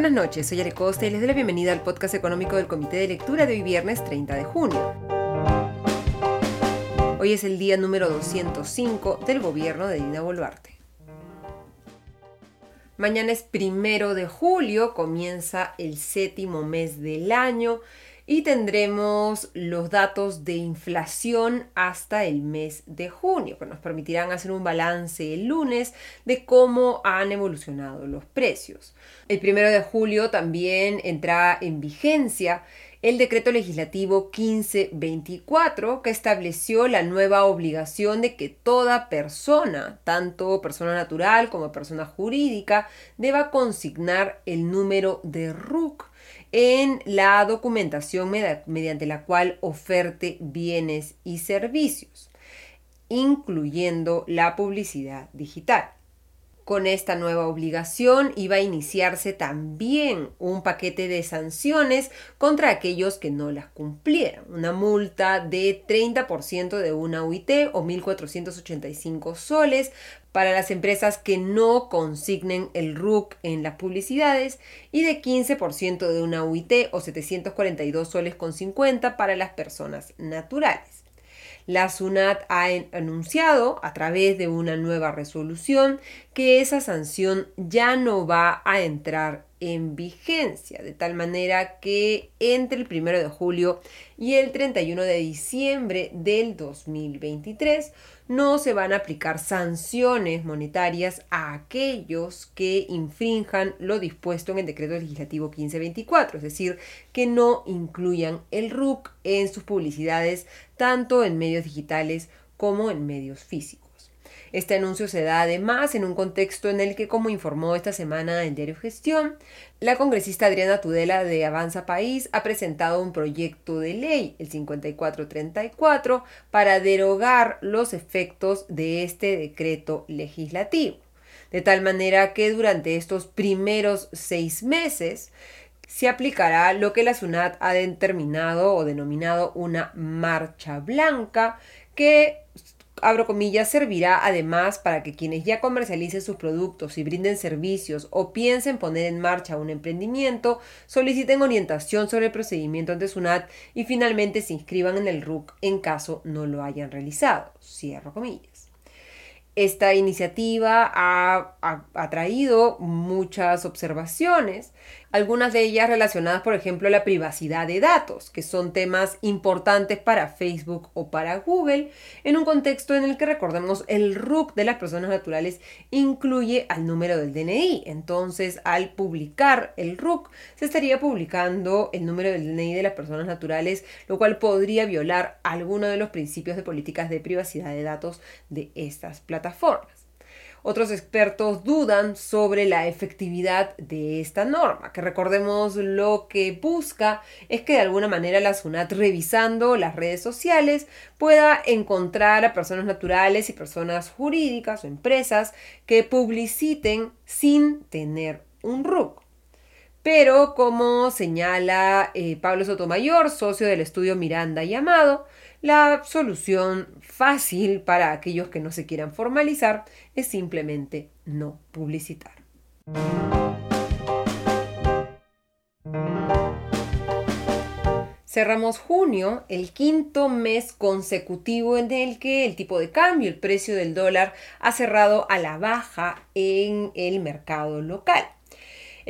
buenas noches, soy Are Costa y les doy la bienvenida al podcast económico del Comité de Lectura de hoy viernes 30 de junio. Hoy es el día número 205 del gobierno de Dina Boluarte. Mañana es primero de julio, comienza el séptimo mes del año y tendremos los datos de inflación hasta el mes de junio, que nos permitirán hacer un balance el lunes de cómo han evolucionado los precios. El primero de julio también entra en vigencia el decreto legislativo 1524 que estableció la nueva obligación de que toda persona, tanto persona natural como persona jurídica, deba consignar el número de RUC en la documentación mediante la cual oferte bienes y servicios, incluyendo la publicidad digital. Con esta nueva obligación iba a iniciarse también un paquete de sanciones contra aquellos que no las cumplieran. Una multa de 30% de una UIT o 1.485 soles para las empresas que no consignen el RUC en las publicidades y de 15% de una UIT o 742 soles con 50 para las personas naturales. La SUNAT ha anunciado a través de una nueva resolución que esa sanción ya no va a entrar en vigencia, de tal manera que entre el 1 de julio y el 31 de diciembre del 2023 no se van a aplicar sanciones monetarias a aquellos que infrinjan lo dispuesto en el decreto legislativo 1524, es decir, que no incluyan el RUC en sus publicidades tanto en medios digitales como en medios físicos. Este anuncio se da además en un contexto en el que, como informó esta semana el diario Gestión, la congresista Adriana Tudela de Avanza País ha presentado un proyecto de ley, el 5434, para derogar los efectos de este decreto legislativo. De tal manera que durante estos primeros seis meses se aplicará lo que la SUNAT ha determinado o denominado una marcha blanca que abro comillas, servirá además para que quienes ya comercialicen sus productos y brinden servicios o piensen poner en marcha un emprendimiento, soliciten orientación sobre el procedimiento ante SUNAT y finalmente se inscriban en el RUC en caso no lo hayan realizado. Cierro comillas. Esta iniciativa ha, ha, traído muchas observaciones, algunas de ellas relacionadas, por ejemplo, a la privacidad de datos, que son temas importantes para Facebook o para Google, en un contexto en el que recordemos el RUC de las personas naturales incluye al número del DNI. Entonces, al publicar el RUC, se estaría publicando el número del DNI de las personas naturales, lo cual podría violar alguno de los principios de políticas de privacidad de datos de estas plataformas. Otros expertos dudan sobre la efectividad de esta norma, que recordemos lo que busca es que de alguna manera la SUNAT revisando las redes sociales pueda encontrar a personas naturales y personas jurídicas o empresas que publiciten sin tener un RUC. Pero como señala eh, Pablo Sotomayor, socio del estudio Miranda y Amado, la solución fácil para aquellos que no se quieran formalizar es simplemente no publicitar. Cerramos junio, el quinto mes consecutivo en el que el tipo de cambio, el precio del dólar, ha cerrado a la baja en el mercado local.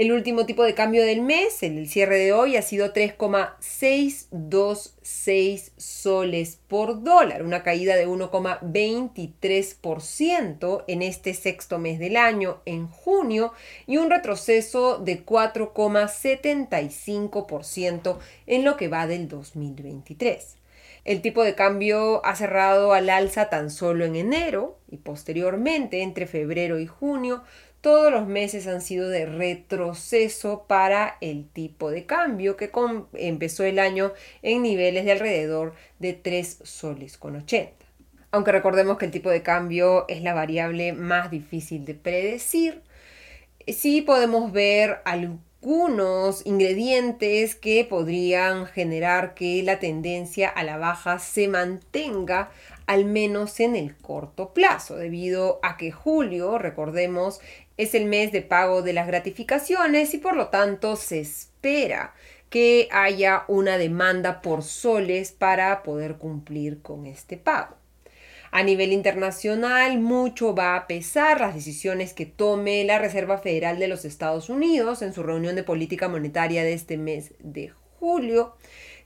El último tipo de cambio del mes, en el cierre de hoy, ha sido 3,626 soles por dólar, una caída de 1,23% en este sexto mes del año, en junio, y un retroceso de 4,75% en lo que va del 2023. El tipo de cambio ha cerrado al alza tan solo en enero y posteriormente entre febrero y junio todos los meses han sido de retroceso para el tipo de cambio que empezó el año en niveles de alrededor de 3 soles con 80. Aunque recordemos que el tipo de cambio es la variable más difícil de predecir, sí podemos ver algunos ingredientes que podrían generar que la tendencia a la baja se mantenga al menos en el corto plazo, debido a que julio, recordemos, es el mes de pago de las gratificaciones y por lo tanto se espera que haya una demanda por soles para poder cumplir con este pago. A nivel internacional, mucho va a pesar las decisiones que tome la Reserva Federal de los Estados Unidos en su reunión de política monetaria de este mes de julio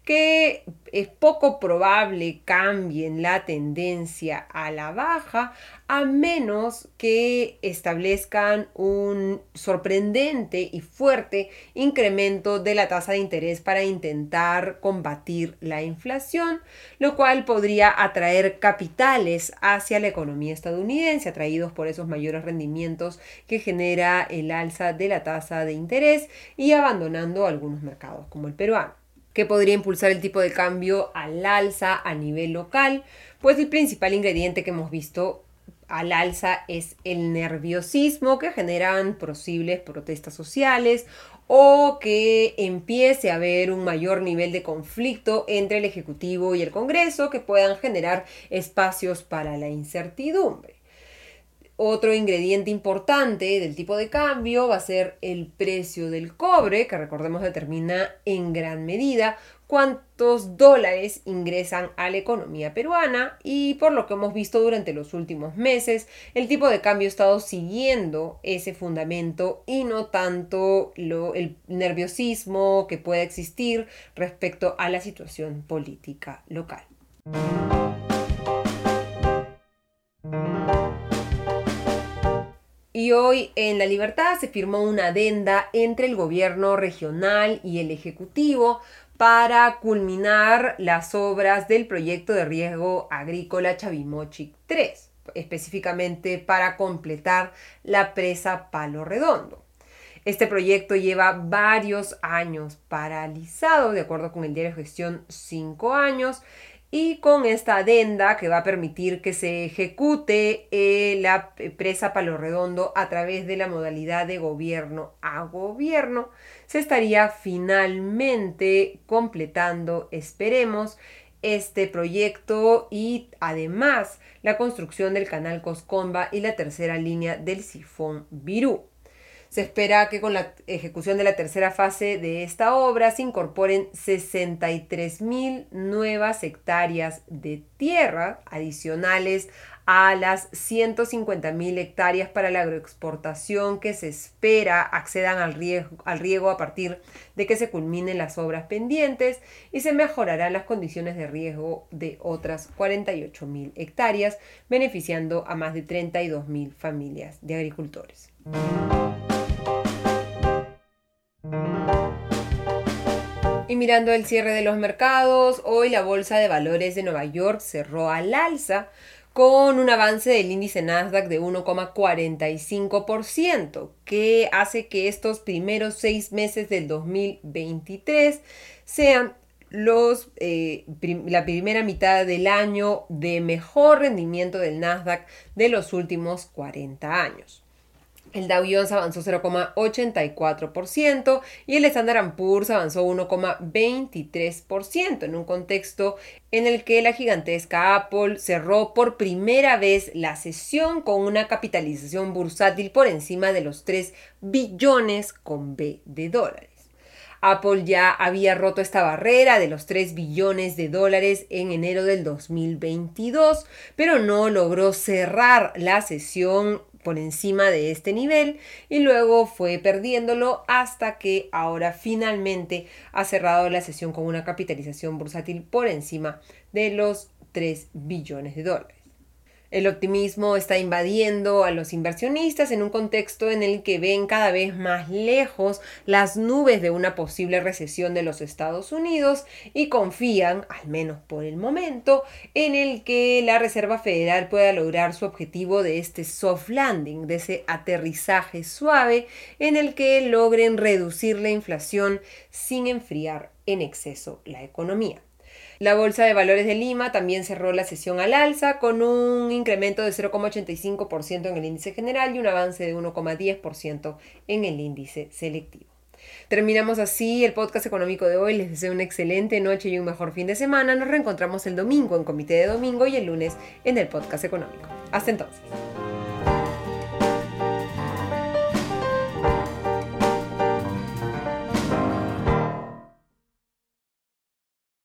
que es poco probable cambien la tendencia a la baja a menos que establezcan un sorprendente y fuerte incremento de la tasa de interés para intentar combatir la inflación, lo cual podría atraer capitales hacia la economía estadounidense, atraídos por esos mayores rendimientos que genera el alza de la tasa de interés y abandonando algunos mercados como el peruano que podría impulsar el tipo de cambio al alza a nivel local, pues el principal ingrediente que hemos visto al alza es el nerviosismo que generan posibles protestas sociales o que empiece a haber un mayor nivel de conflicto entre el Ejecutivo y el Congreso que puedan generar espacios para la incertidumbre. Otro ingrediente importante del tipo de cambio va a ser el precio del cobre, que recordemos determina en gran medida cuántos dólares ingresan a la economía peruana y por lo que hemos visto durante los últimos meses, el tipo de cambio ha estado siguiendo ese fundamento y no tanto lo, el nerviosismo que pueda existir respecto a la situación política local. Y hoy en La Libertad se firmó una adenda entre el gobierno regional y el ejecutivo para culminar las obras del proyecto de riesgo agrícola Chavimochic 3, específicamente para completar la presa Palo Redondo. Este proyecto lleva varios años paralizado, de acuerdo con el diario de gestión, cinco años, y con esta adenda que va a permitir que se ejecute eh, la presa Palo Redondo a través de la modalidad de gobierno a gobierno, se estaría finalmente completando, esperemos, este proyecto y además la construcción del canal Coscomba y la tercera línea del sifón Virú. Se espera que con la ejecución de la tercera fase de esta obra se incorporen 63 mil nuevas hectáreas de tierra adicionales a las 150 mil hectáreas para la agroexportación que se espera accedan al riego, a partir de que se culminen las obras pendientes y se mejorarán las condiciones de riego de otras 48 mil hectáreas, beneficiando a más de 32 mil familias de agricultores. Mirando el cierre de los mercados, hoy la Bolsa de Valores de Nueva York cerró al alza con un avance del índice Nasdaq de 1,45%, que hace que estos primeros seis meses del 2023 sean eh, la primera mitad del año de mejor rendimiento del Nasdaq de los últimos 40 años. El Dow Jones avanzó 0,84% y el Standard Poor's avanzó 1,23% en un contexto en el que la gigantesca Apple cerró por primera vez la sesión con una capitalización bursátil por encima de los 3 billones con B de dólares. Apple ya había roto esta barrera de los 3 billones de dólares en enero del 2022, pero no logró cerrar la sesión por encima de este nivel y luego fue perdiéndolo hasta que ahora finalmente ha cerrado la sesión con una capitalización bursátil por encima de los 3 billones de dólares. El optimismo está invadiendo a los inversionistas en un contexto en el que ven cada vez más lejos las nubes de una posible recesión de los Estados Unidos y confían, al menos por el momento, en el que la Reserva Federal pueda lograr su objetivo de este soft landing, de ese aterrizaje suave en el que logren reducir la inflación sin enfriar en exceso la economía. La Bolsa de Valores de Lima también cerró la sesión al alza con un incremento de 0,85% en el índice general y un avance de 1,10% en el índice selectivo. Terminamos así el podcast económico de hoy. Les deseo una excelente noche y un mejor fin de semana. Nos reencontramos el domingo en Comité de Domingo y el lunes en el podcast económico. Hasta entonces.